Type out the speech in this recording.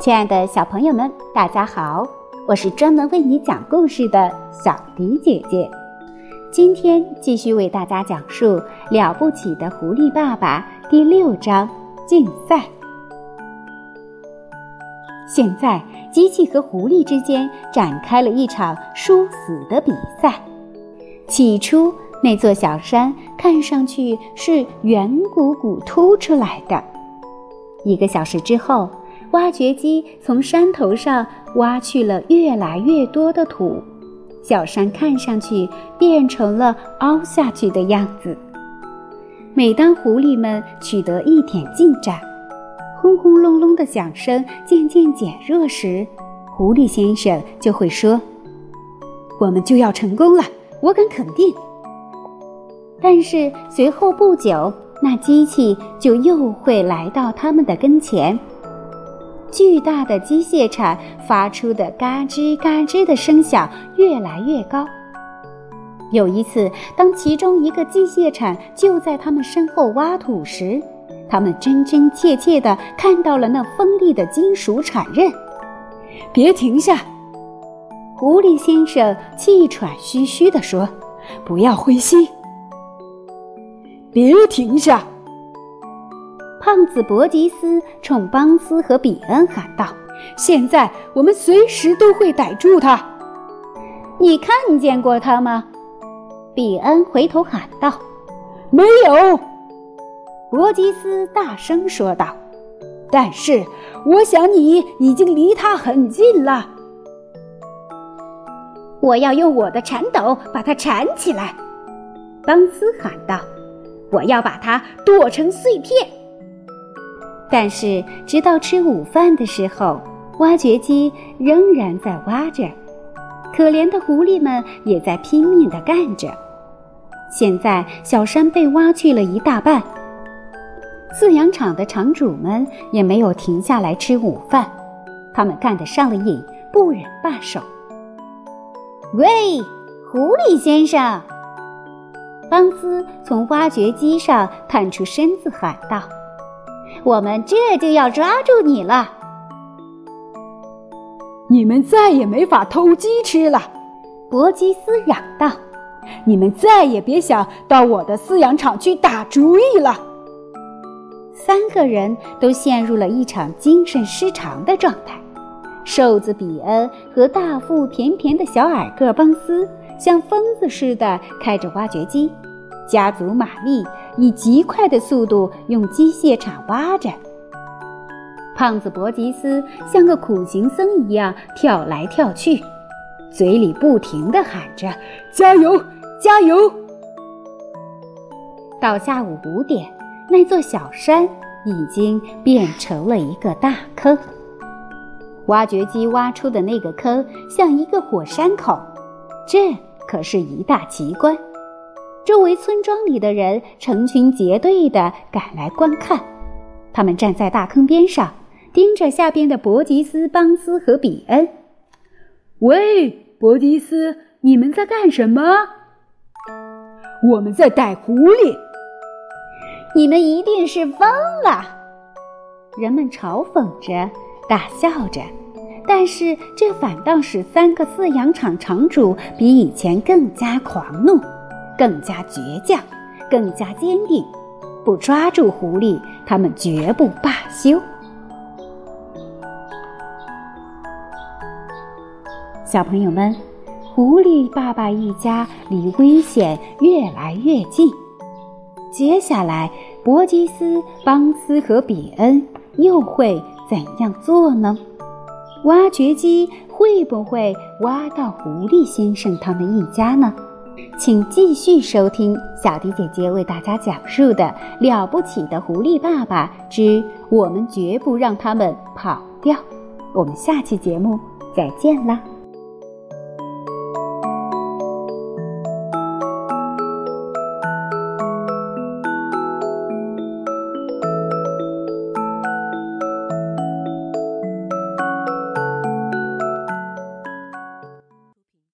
亲爱的小朋友们，大家好！我是专门为你讲故事的小迪姐姐。今天继续为大家讲述《了不起的狐狸爸爸》第六章竞赛。现在，机器和狐狸之间展开了一场殊死的比赛。起初，那座小山看上去是圆鼓鼓凸出来的。一个小时之后。挖掘机从山头上挖去了越来越多的土，小山看上去变成了凹下去的样子。每当狐狸们取得一点进展，轰轰隆隆的响声渐渐减弱时，狐狸先生就会说：“我们就要成功了，我敢肯定。”但是随后不久，那机器就又会来到他们的跟前。巨大的机械铲发出的嘎吱嘎吱的声响越来越高。有一次，当其中一个机械铲就在他们身后挖土时，他们真真切切地看到了那锋利的金属铲刃。别停下！狐狸先生气喘吁吁地说：“不要灰心，别停下！”胖子伯吉斯冲邦斯和比恩喊道：“现在我们随时都会逮住他。你看见过他吗？”比恩回头喊道。“没有。”伯吉斯大声说道。“但是我想你已经离他很近了。”“我要用我的铲斗把它铲起来。”邦斯喊道。“我要把它剁成碎片。”但是，直到吃午饭的时候，挖掘机仍然在挖着，可怜的狐狸们也在拼命地干着。现在，小山被挖去了一大半，饲养场的场主们也没有停下来吃午饭，他们干得上了瘾，不忍罢手。喂，狐狸先生！邦斯从挖掘机上探出身子喊道。我们这就要抓住你了！你们再也没法偷鸡吃了，伯吉斯嚷道：“你们再也别想到我的饲养场去打主意了。”三个人都陷入了一场精神失常的状态。瘦子比恩和大腹便便的小矮个邦斯像疯子似的开着挖掘机。加足马力，以极快的速度用机械铲挖着。胖子伯吉斯像个苦行僧一样跳来跳去，嘴里不停地喊着：“加油，加油！”到下午五点，那座小山已经变成了一个大坑。挖掘机挖出的那个坑像一个火山口，这可是一大奇观。周围村庄里的人成群结队地赶来观看，他们站在大坑边上，盯着下边的伯吉斯、邦斯和比恩。喂，伯吉斯，你们在干什么？我们在逮狐狸。你们一定是疯了！人们嘲讽着，大笑着，但是这反倒使三个饲养场场主比以前更加狂怒。更加倔强，更加坚定，不抓住狐狸，他们绝不罢休。小朋友们，狐狸爸爸一家离危险越来越近。接下来，伯吉斯、邦斯和比恩又会怎样做呢？挖掘机会不会挖到狐狸先生他们一家呢？请继续收听小迪姐姐为大家讲述的《了不起的狐狸爸爸之我们绝不让他们跑掉》。我们下期节目再见啦！